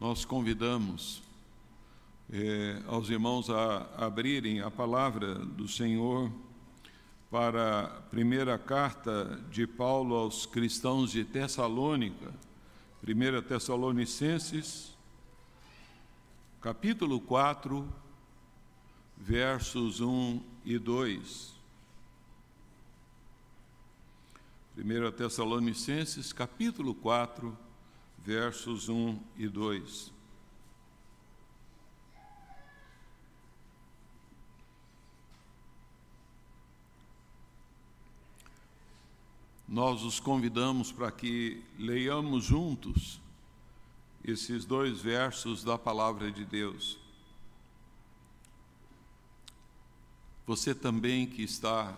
nós convidamos eh, aos irmãos a abrirem a palavra do Senhor para a primeira carta de Paulo aos cristãos de Tessalônica, 1 Tessalonicenses, capítulo 4, versos 1 e 2. 1 Tessalonicenses, capítulo 4, versos 1 e 2. Nós os convidamos para que leiamos juntos esses dois versos da palavra de Deus. Você também que está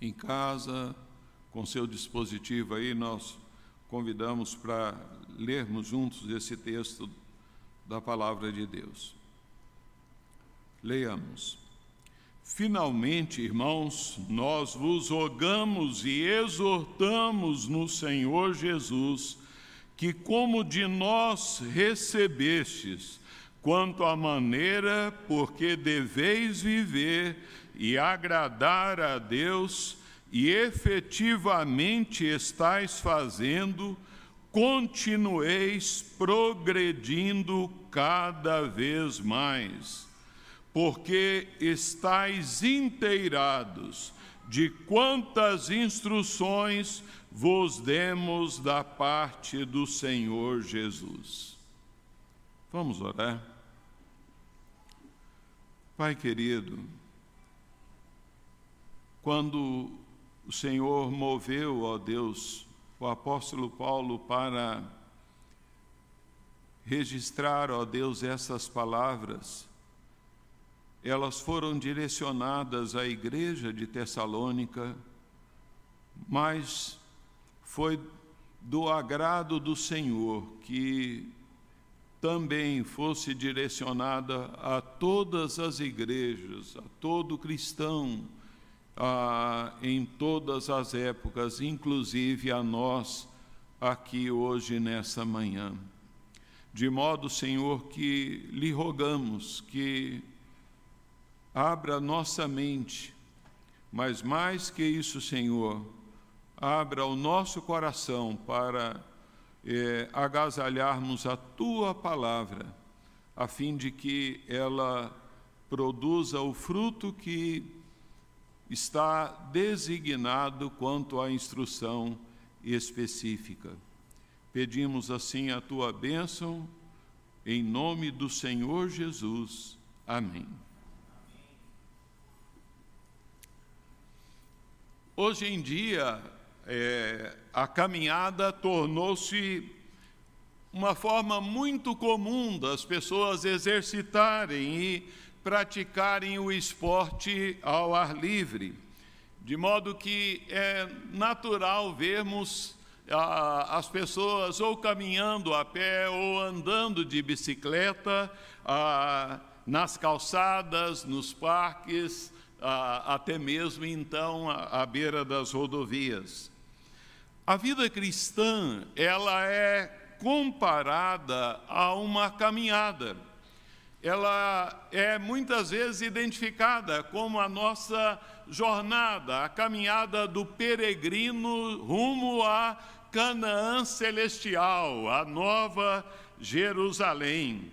em casa, com seu dispositivo aí, nós convidamos para lermos juntos esse texto da palavra de Deus. Leiamos. Finalmente, irmãos, nós vos rogamos e exortamos no Senhor Jesus que, como de nós recebestes, quanto à maneira porque deveis viver e agradar a Deus, e efetivamente estáis fazendo, continueis progredindo cada vez mais, porque estáis inteirados de quantas instruções vos demos da parte do Senhor Jesus. Vamos orar? Pai querido, quando o Senhor moveu, ó Deus, o apóstolo Paulo para registrar, ó Deus, essas palavras, elas foram direcionadas à igreja de Tessalônica, mas foi do agrado do Senhor que também fosse direcionada a todas as igrejas, a todo cristão, a, em todas as épocas, inclusive a nós aqui hoje nessa manhã. De modo, Senhor, que lhe rogamos que abra nossa mente, mas mais que isso, Senhor, abra o nosso coração para é, agasalharmos a tua palavra, a fim de que ela produza o fruto que está designado quanto à instrução específica. Pedimos assim a tua bênção, em nome do Senhor Jesus. Amém. Hoje em dia, é, a caminhada tornou-se uma forma muito comum das pessoas exercitarem e praticarem o esporte ao ar livre, de modo que é natural vermos as pessoas ou caminhando a pé ou andando de bicicleta nas calçadas, nos parques, até mesmo então à, à beira das rodovias. A vida cristã, ela é comparada a uma caminhada ela é muitas vezes identificada como a nossa jornada, a caminhada do peregrino rumo a Canaã celestial, a nova Jerusalém.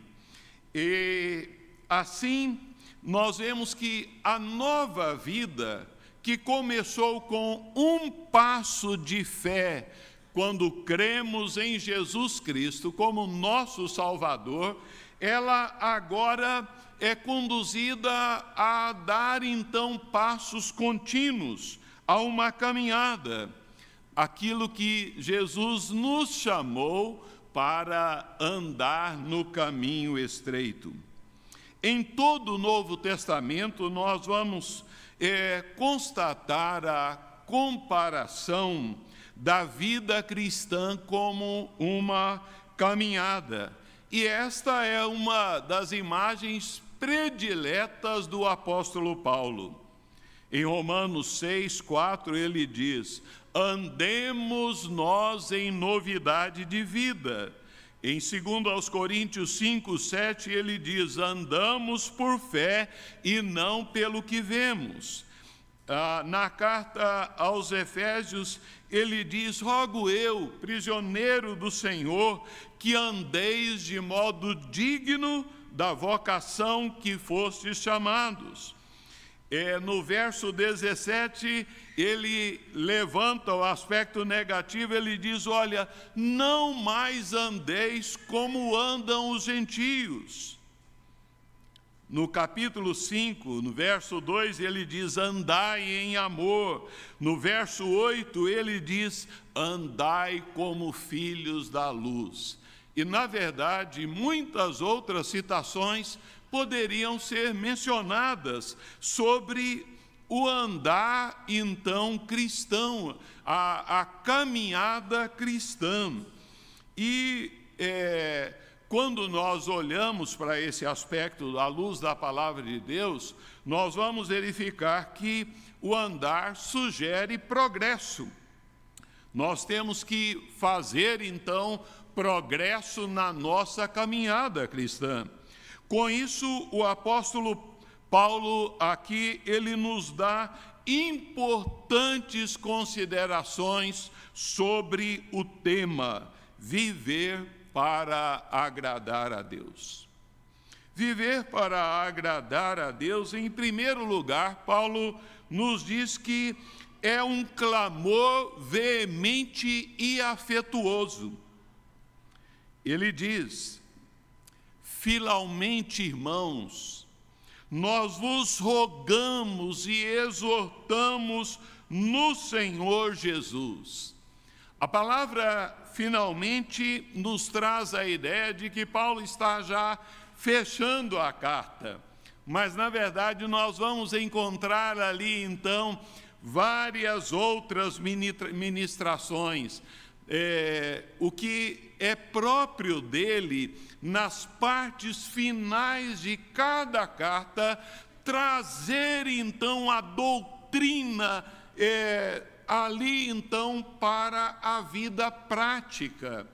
E assim, nós vemos que a nova vida, que começou com um passo de fé, quando cremos em Jesus Cristo como nosso Salvador, ela agora é conduzida a dar então passos contínuos a uma caminhada, aquilo que Jesus nos chamou para andar no caminho estreito. Em todo o Novo Testamento, nós vamos é, constatar a comparação da vida cristã como uma caminhada. E esta é uma das imagens prediletas do apóstolo Paulo. Em Romanos 6, 4, ele diz: Andemos nós em novidade de vida, Em 2 aos Coríntios 5, 7, ele diz: andamos por fé e não pelo que vemos. Ah, na carta aos Efésios, ele diz: Rogo eu, prisioneiro do Senhor, que andeis de modo digno da vocação que fostes chamados. É, no verso 17, ele levanta o aspecto negativo, ele diz: Olha, não mais andeis como andam os gentios. No capítulo 5, no verso 2, ele diz: Andai em amor. No verso 8, ele diz: Andai como filhos da luz. E, na verdade, muitas outras citações poderiam ser mencionadas sobre o andar então cristão, a, a caminhada cristã. E é, quando nós olhamos para esse aspecto à luz da palavra de Deus, nós vamos verificar que o andar sugere progresso. Nós temos que fazer então progresso na nossa caminhada cristã. Com isso, o apóstolo Paulo aqui ele nos dá importantes considerações sobre o tema viver para agradar a Deus. Viver para agradar a Deus, em primeiro lugar, Paulo nos diz que é um clamor veemente e afetuoso. Ele diz: Finalmente, irmãos, nós vos rogamos e exortamos no Senhor Jesus. A palavra finalmente nos traz a ideia de que Paulo está já fechando a carta, mas na verdade nós vamos encontrar ali então várias outras ministrações. É, o que é próprio dele nas partes finais de cada carta, trazer então a doutrina é, ali então para a vida prática.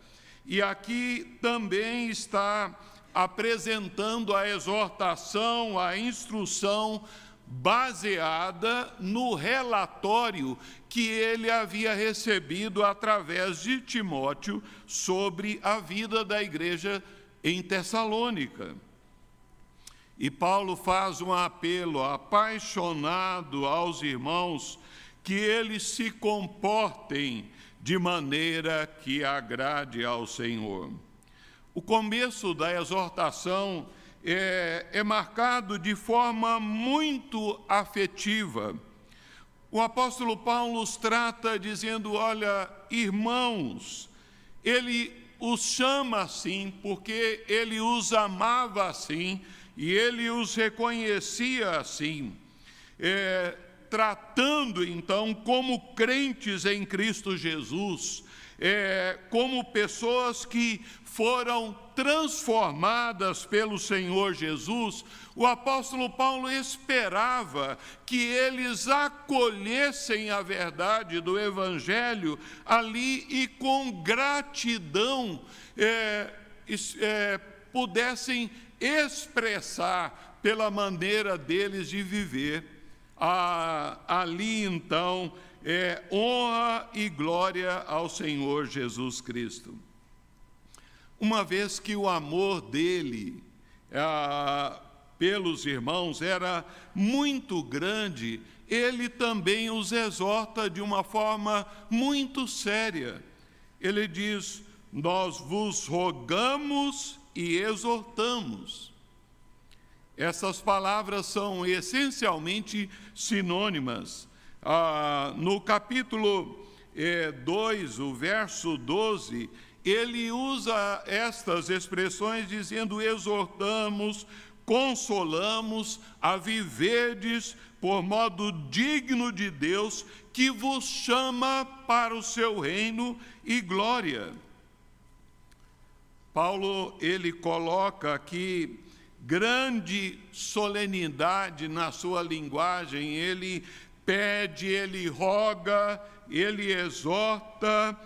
E aqui também está apresentando a exortação, a instrução baseada no relatório que ele havia recebido através de Timóteo sobre a vida da igreja em Tessalônica. E Paulo faz um apelo apaixonado aos irmãos que eles se comportem de maneira que agrade ao Senhor. O começo da exortação é, é marcado de forma muito afetiva. O apóstolo Paulo os trata dizendo: Olha, irmãos, ele os chama assim porque ele os amava assim e ele os reconhecia assim, é, tratando então como crentes em Cristo Jesus, é, como pessoas que foram transformadas pelo Senhor Jesus, o apóstolo Paulo esperava que eles acolhessem a verdade do Evangelho ali e com gratidão é, é, pudessem expressar pela maneira deles de viver. Ah, ali então é honra e glória ao Senhor Jesus Cristo uma vez que o amor dele ah, pelos irmãos era muito grande, ele também os exorta de uma forma muito séria. Ele diz: Nós vos rogamos e exortamos. Essas palavras são essencialmente sinônimas. Ah, no capítulo 2, eh, o verso 12, ele usa estas expressões dizendo: exortamos, consolamos a viverdes por modo digno de Deus, que vos chama para o seu reino e glória. Paulo, ele coloca aqui grande solenidade na sua linguagem, ele pede, ele roga, ele exorta,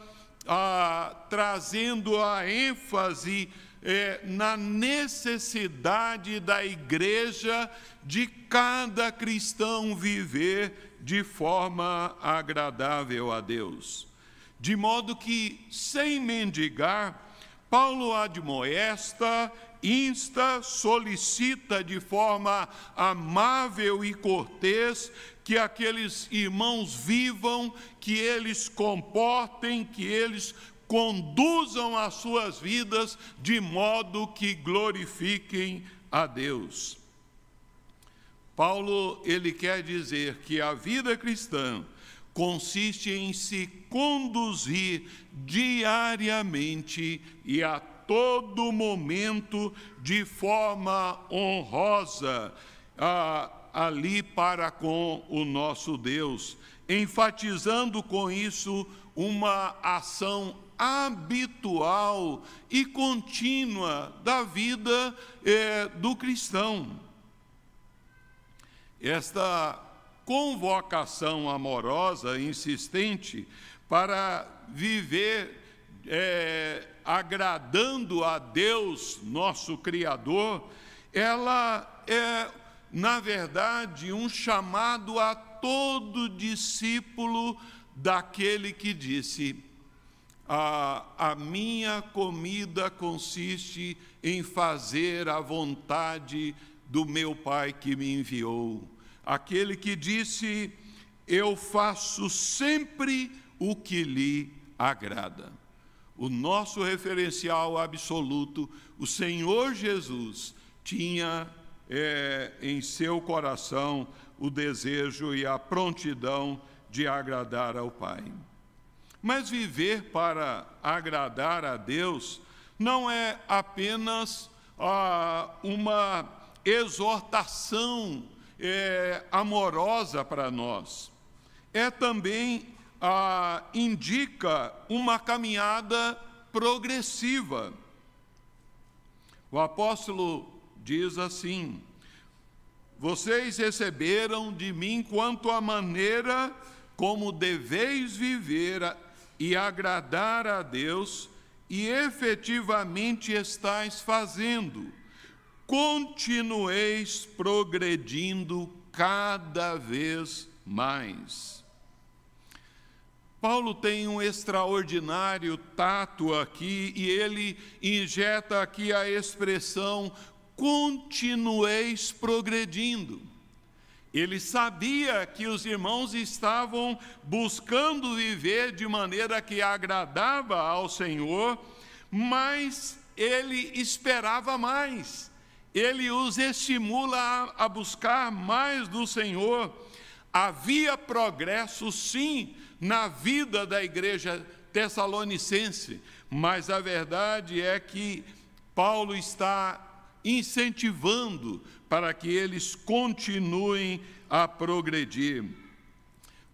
ah, trazendo a ênfase é, na necessidade da igreja de cada cristão viver de forma agradável a Deus. De modo que, sem mendigar, Paulo admoesta, insta, solicita de forma amável e cortês que aqueles irmãos vivam, que eles comportem, que eles conduzam as suas vidas de modo que glorifiquem a Deus. Paulo, ele quer dizer que a vida cristã consiste em se conduzir diariamente e a todo momento de forma honrosa ah, ali para com o nosso Deus, enfatizando com isso uma ação habitual e contínua da vida eh, do cristão. Esta convocação amorosa, insistente, para viver é, agradando a Deus, nosso Criador, ela é, na verdade, um chamado a todo discípulo daquele que disse: a, a minha comida consiste em fazer a vontade do meu Pai que me enviou. Aquele que disse: Eu faço sempre o que lhe agrada. O nosso referencial absoluto, o Senhor Jesus, tinha é, em seu coração o desejo e a prontidão de agradar ao Pai. Mas viver para agradar a Deus não é apenas ah, uma exortação é, amorosa para nós, é também indica uma caminhada progressiva. O apóstolo diz assim: Vocês receberam de mim quanto à maneira como deveis viver e agradar a Deus, e efetivamente estáis fazendo. Continueis progredindo cada vez mais. Paulo tem um extraordinário tato aqui e ele injeta aqui a expressão continueis progredindo. Ele sabia que os irmãos estavam buscando viver de maneira que agradava ao Senhor, mas ele esperava mais. Ele os estimula a, buscar mais do Senhor. Havia progresso, sim, na vida da igreja tessalonicense, mas a verdade é que Paulo está incentivando para que eles continuem a progredir.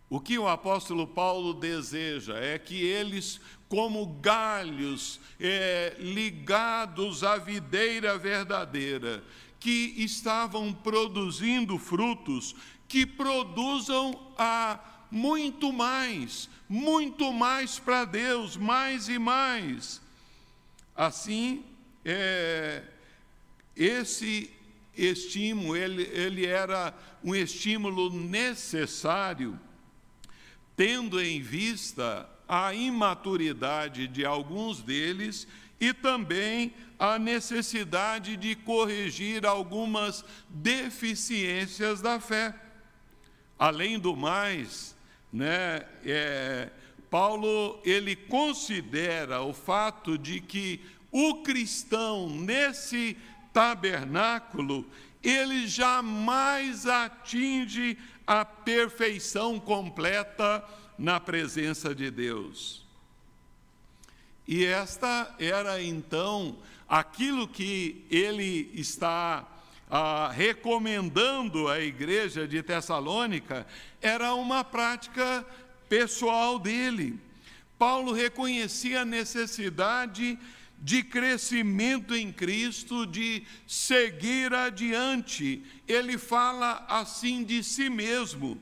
O que o apóstolo Paulo deseja é que eles, como galhos é, ligados à videira verdadeira, que estavam produzindo frutos, que produzam a muito mais, muito mais para Deus, mais e mais. Assim, é, esse estímulo, ele, ele era um estímulo necessário, tendo em vista a imaturidade de alguns deles e também a necessidade de corrigir algumas deficiências da fé. Além do mais, né, é, Paulo ele considera o fato de que o cristão nesse tabernáculo, ele jamais atinge a perfeição completa na presença de Deus. E esta era então aquilo que ele está ah, recomendando à igreja de Tessalônica, era uma prática pessoal dele. Paulo reconhecia a necessidade de crescimento em Cristo, de seguir adiante. Ele fala assim de si mesmo,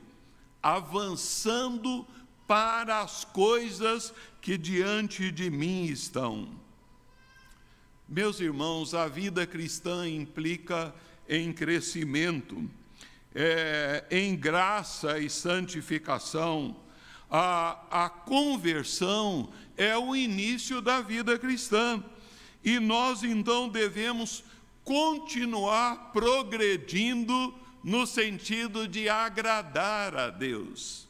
avançando para as coisas que diante de mim estão. Meus irmãos, a vida cristã implica em crescimento, é, em graça e santificação. A, a conversão é o início da vida cristã. E nós então devemos continuar progredindo no sentido de agradar a Deus.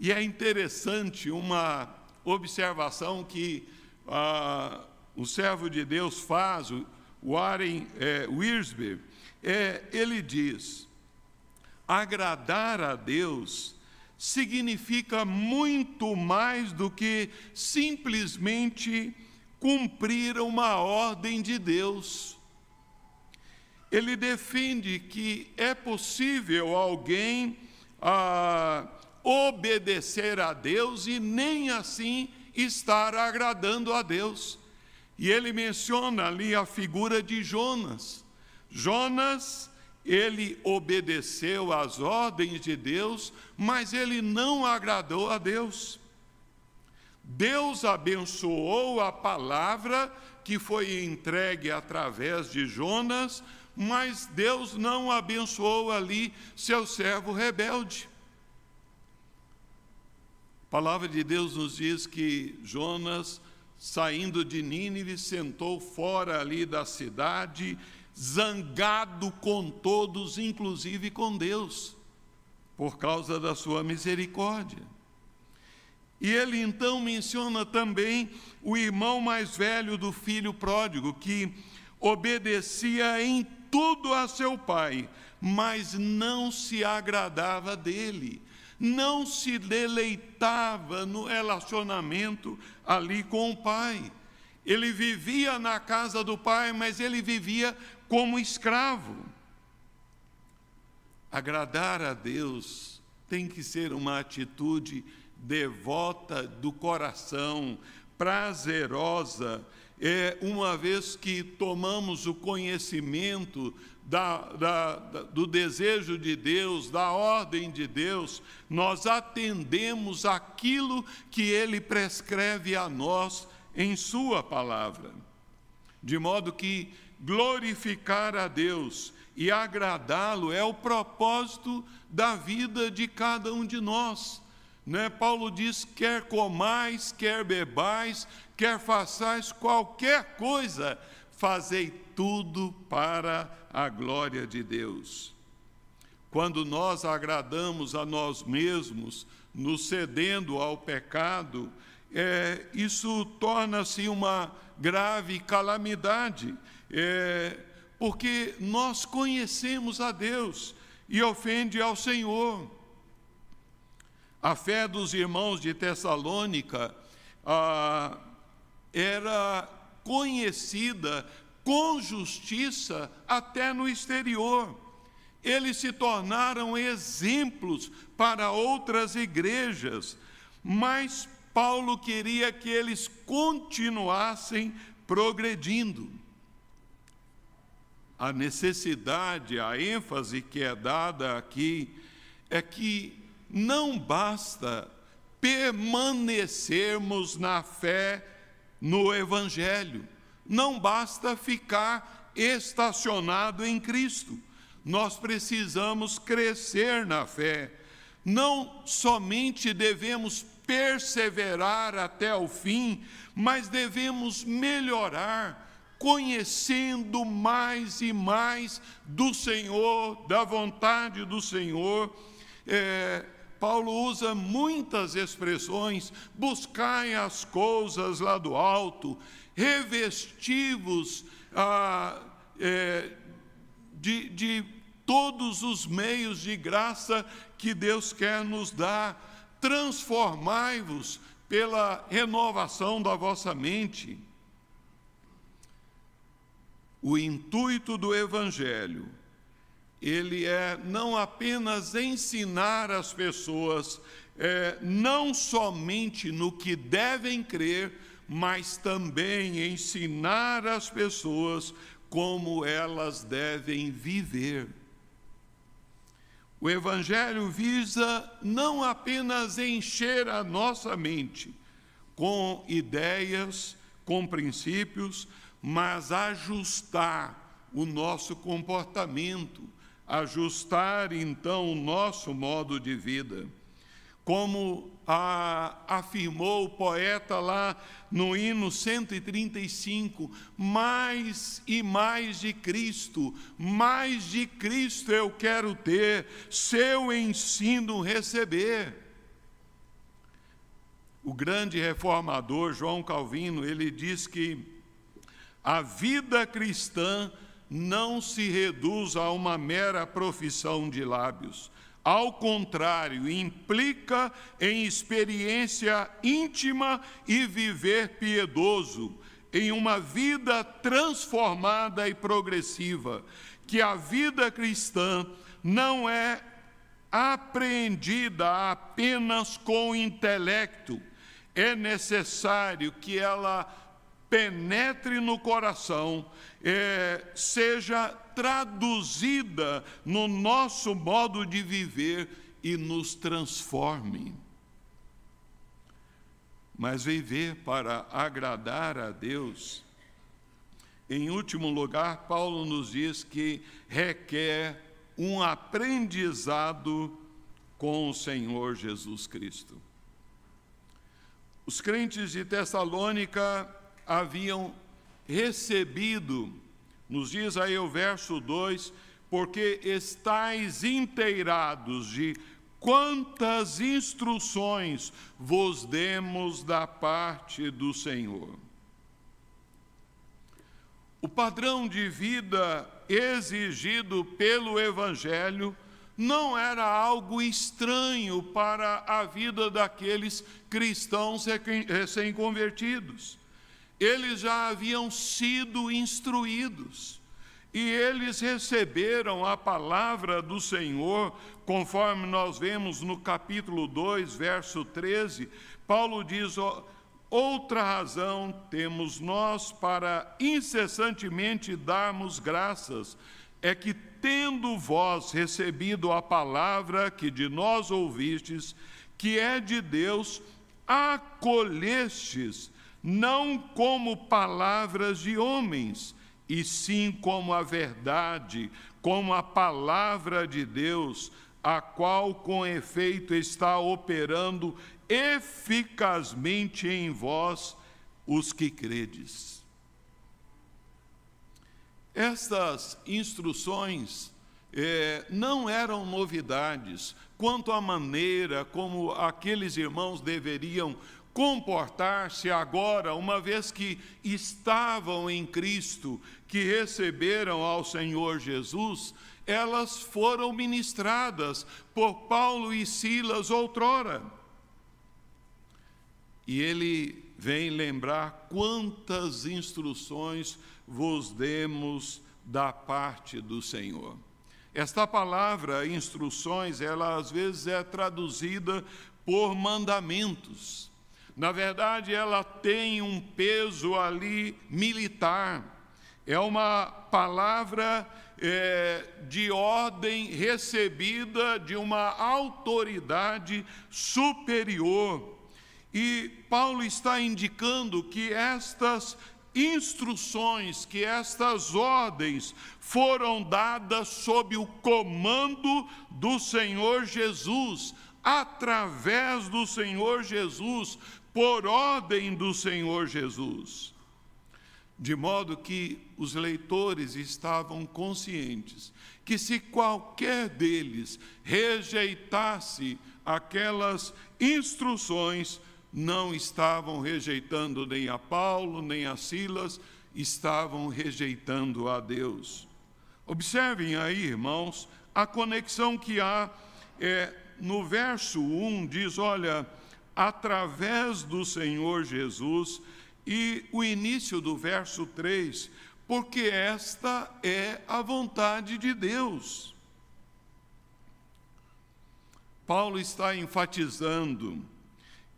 E é interessante uma observação que ah, o servo de Deus faz, o Warren é, Wiersbe, é, ele diz: agradar a Deus significa muito mais do que simplesmente cumprir uma ordem de Deus. Ele defende que é possível alguém ah, obedecer a Deus e nem assim estar agradando a Deus. E ele menciona ali a figura de Jonas. Jonas, ele obedeceu às ordens de Deus, mas ele não agradou a Deus. Deus abençoou a palavra que foi entregue através de Jonas, mas Deus não abençoou ali seu servo rebelde. A palavra de Deus nos diz que Jonas, saindo de Nínive, sentou fora ali da cidade, zangado com todos, inclusive com Deus, por causa da sua misericórdia. E ele então menciona também o irmão mais velho do filho pródigo, que obedecia em tudo a seu pai, mas não se agradava dele, não se deleitava no relacionamento ali com o pai. Ele vivia na casa do pai, mas ele vivia como escravo. Agradar a Deus tem que ser uma atitude devota do coração, prazerosa, é uma vez que tomamos o conhecimento da, da, da, do desejo de Deus, da ordem de Deus, nós atendemos aquilo que Ele prescreve a nós em Sua palavra. De modo que glorificar a Deus e agradá-lo é o propósito da vida de cada um de nós. Né? Paulo diz: quer comais, quer bebais, quer façais qualquer coisa, fazei tudo para a glória de Deus. Quando nós agradamos a nós mesmos, nos cedendo ao pecado, é, isso torna-se uma grave calamidade, é, porque nós conhecemos a Deus e ofende ao Senhor. A fé dos irmãos de Tessalônica ah, era conhecida com justiça até no exterior. Eles se tornaram exemplos para outras igrejas, mas Paulo queria que eles continuassem progredindo. A necessidade, a ênfase que é dada aqui é que não basta permanecermos na fé no Evangelho, não basta ficar estacionado em Cristo, nós precisamos crescer na fé. Não somente devemos perseverar até o fim, mas devemos melhorar, conhecendo mais e mais do Senhor, da vontade do Senhor. É, Paulo usa muitas expressões: buscai as coisas lá do alto, revestivos ah, é, de, de todos os meios de graça que Deus quer nos dar, transformai-vos pela renovação da vossa mente. O intuito do Evangelho ele é não apenas ensinar as pessoas, é, não somente no que devem crer, mas também ensinar as pessoas como elas devem viver. O Evangelho visa não apenas encher a nossa mente, com ideias, com princípios, mas ajustar o nosso comportamento, ajustar então o nosso modo de vida. Como a, afirmou o poeta lá no hino 135, mais e mais de Cristo, mais de Cristo eu quero ter, seu ensino receber. O grande reformador João Calvino, ele diz que a vida cristã não se reduz a uma mera profissão de lábios. Ao contrário, implica em experiência íntima e viver piedoso, em uma vida transformada e progressiva, que a vida cristã não é apreendida apenas com o intelecto, é necessário que ela penetre no coração, é, seja traduzida no nosso modo de viver e nos transforme. Mas viver para agradar a Deus, em último lugar, Paulo nos diz que requer um aprendizado com o Senhor Jesus Cristo. Os crentes de Tessalônica haviam recebido, nos diz aí o verso 2, porque estáis inteirados de quantas instruções vos demos da parte do Senhor. O padrão de vida exigido pelo Evangelho não era algo estranho para a vida daqueles cristãos recém-convertidos. Eles já haviam sido instruídos e eles receberam a palavra do Senhor, conforme nós vemos no capítulo 2, verso 13. Paulo diz: Outra razão temos nós para incessantemente darmos graças, é que tendo vós recebido a palavra que de nós ouvistes, que é de Deus, acolhestes, não como palavras de homens, e sim como a verdade, como a palavra de Deus, a qual com efeito está operando eficazmente em vós, os que credes. Estas instruções é, não eram novidades quanto à maneira como aqueles irmãos deveriam comportar-se agora, uma vez que estavam em Cristo, que receberam ao Senhor Jesus, elas foram ministradas por Paulo e Silas outrora. E ele vem lembrar quantas instruções vos demos da parte do Senhor. Esta palavra, instruções, ela às vezes é traduzida por mandamentos. Na verdade, ela tem um peso ali militar. É uma palavra é, de ordem recebida de uma autoridade superior. E Paulo está indicando que estas instruções, que estas ordens foram dadas sob o comando do Senhor Jesus, através do Senhor Jesus, por ordem do Senhor Jesus. De modo que os leitores estavam conscientes que se qualquer deles rejeitasse aquelas instruções, não estavam rejeitando nem a Paulo, nem a Silas, estavam rejeitando a Deus. Observem aí, irmãos, a conexão que há é, no verso 1 diz: olha, através do Senhor Jesus, e o início do verso 3, porque esta é a vontade de Deus. Paulo está enfatizando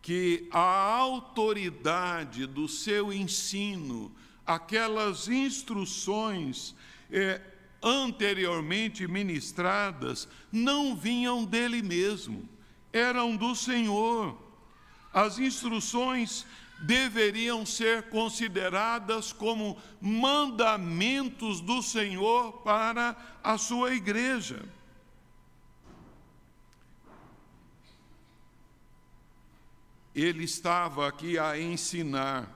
que a autoridade do seu ensino, aquelas instruções é, anteriormente ministradas, não vinham dele mesmo, eram do Senhor. As instruções deveriam ser consideradas como mandamentos do Senhor para a sua igreja. Ele estava aqui a ensinar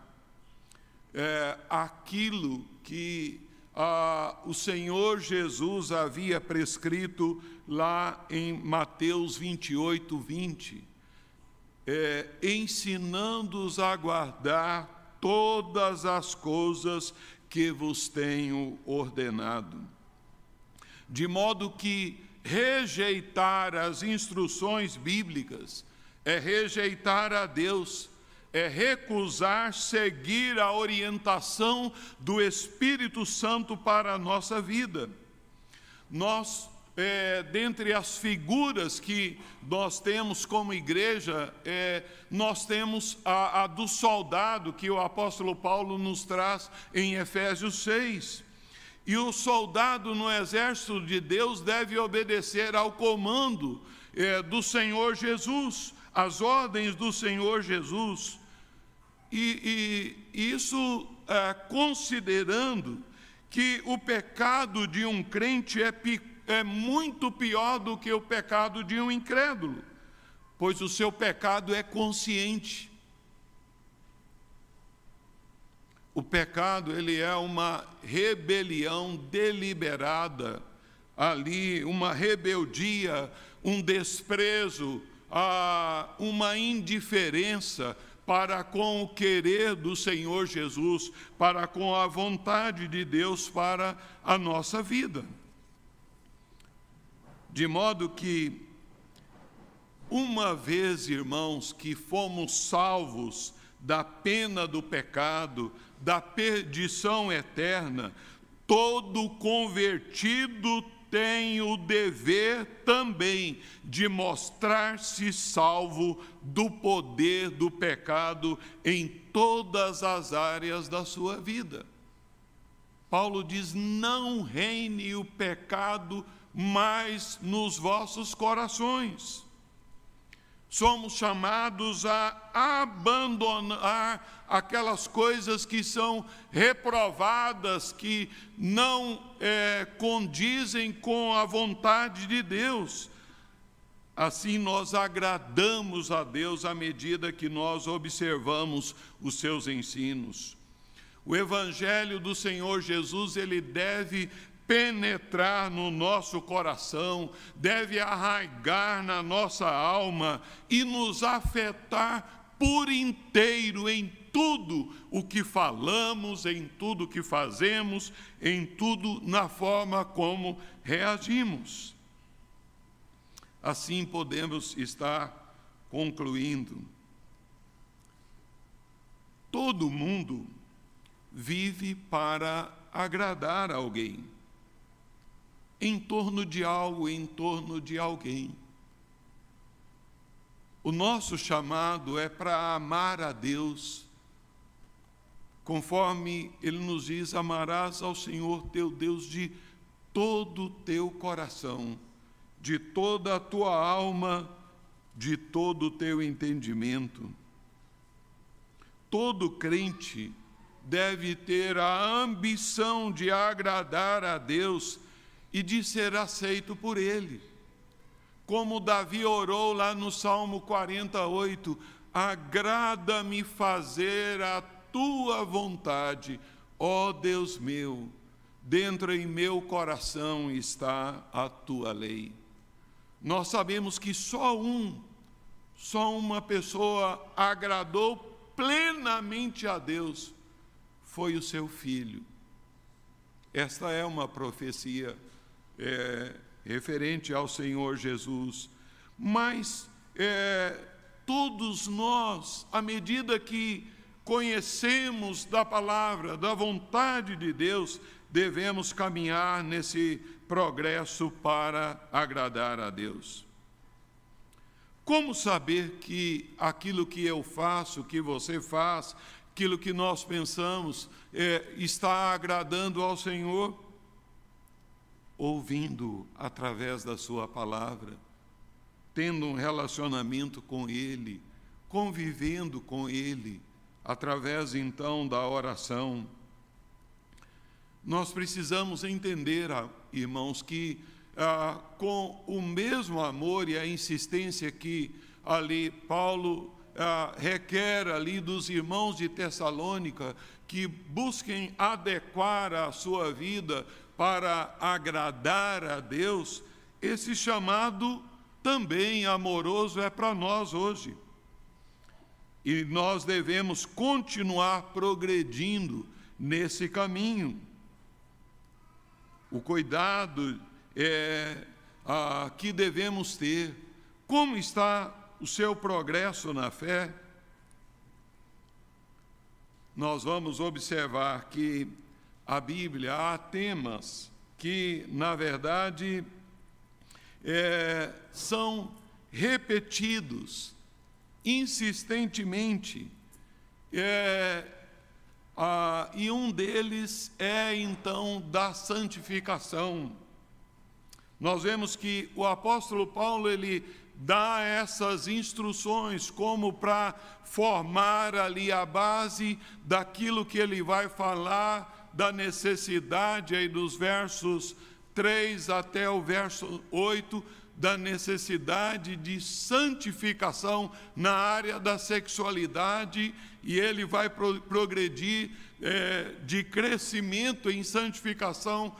é, aquilo que ah, o Senhor Jesus havia prescrito lá em Mateus 28, 20, é, ensinando-os a guardar todas as coisas que vos tenho ordenado. De modo que rejeitar as instruções bíblicas é rejeitar a Deus é recusar seguir a orientação do Espírito Santo para a nossa vida. Nós, é, dentre as figuras que nós temos como igreja, é, nós temos a, a do soldado que o apóstolo Paulo nos traz em Efésios 6. E o soldado no exército de Deus deve obedecer ao comando é, do Senhor Jesus, às ordens do Senhor Jesus. E, e isso é, considerando que o pecado de um crente é, é muito pior do que o pecado de um incrédulo, pois o seu pecado é consciente. O pecado ele é uma rebelião deliberada, ali uma rebeldia, um desprezo, uma indiferença para com o querer do Senhor Jesus, para com a vontade de Deus para a nossa vida. De modo que, uma vez, irmãos, que fomos salvos da pena do pecado, da perdição eterna, todo convertido tem o dever também de mostrar-se salvo do poder do pecado em todas as áreas da sua vida. Paulo diz: não reine o pecado mais nos vossos corações somos chamados a abandonar aquelas coisas que são reprovadas, que não é, condizem com a vontade de Deus. Assim nós agradamos a Deus à medida que nós observamos os seus ensinos. O evangelho do Senhor Jesus, ele deve penetrar no nosso coração, deve arraigar na nossa alma e nos afetar por inteiro em tudo o que falamos, em tudo o que fazemos, em tudo na forma como reagimos. Assim podemos estar concluindo. Todo mundo vive para agradar alguém em torno de algo, em torno de alguém. O nosso chamado é para amar a Deus, conforme Ele nos diz: amarás ao Senhor teu Deus de todo o teu coração, de toda a tua alma, de todo o teu entendimento. Todo crente deve ter a ambição de agradar a Deus e de ser aceito por Ele. Como Davi orou lá no Salmo 48, agrada-me fazer a tua vontade, ó Deus meu, dentro em meu coração está a tua lei. Nós sabemos que só um, só uma pessoa agradou plenamente a Deus, foi o seu filho. Esta é uma profecia é, referente ao Senhor Jesus, mas é, todos nós, à medida que conhecemos da palavra, da vontade de Deus, devemos caminhar nesse progresso para agradar a Deus. Como saber que aquilo que eu faço, que você faz, aquilo que nós pensamos, é, está agradando ao Senhor? ouvindo através da Sua palavra, tendo um relacionamento com Ele, convivendo com Ele, através então da oração. Nós precisamos entender, ah, irmãos, que ah, com o mesmo amor e a insistência que ali Paulo ah, requer ali dos irmãos de Tessalônica que busquem adequar a sua vida para agradar a Deus, esse chamado também amoroso é para nós hoje. E nós devemos continuar progredindo nesse caminho. O cuidado é, a, que devemos ter. Como está o seu progresso na fé? Nós vamos observar que a Bíblia há temas que, na verdade, é, são repetidos insistentemente. É, e um deles é então da santificação. Nós vemos que o apóstolo Paulo ele dá essas instruções como para formar ali a base daquilo que ele vai falar da necessidade aí dos versos 3 até o verso 8 da necessidade de santificação na área da sexualidade e ele vai pro progredir é, de crescimento em santificação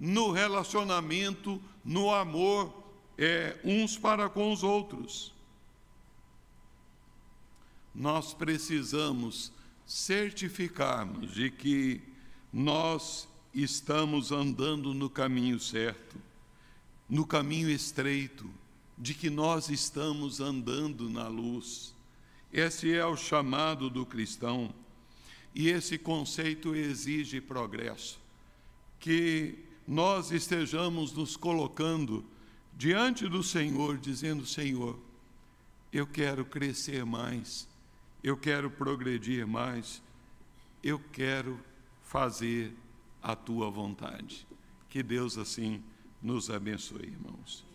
no relacionamento, no amor é, uns para com os outros. Nós precisamos certificarmos de que nós estamos andando no caminho certo, no caminho estreito, de que nós estamos andando na luz. Esse é o chamado do cristão. E esse conceito exige progresso. Que nós estejamos nos colocando diante do Senhor, dizendo: Senhor, eu quero crescer mais, eu quero progredir mais, eu quero fazer a tua vontade. Que Deus assim nos abençoe, irmãos.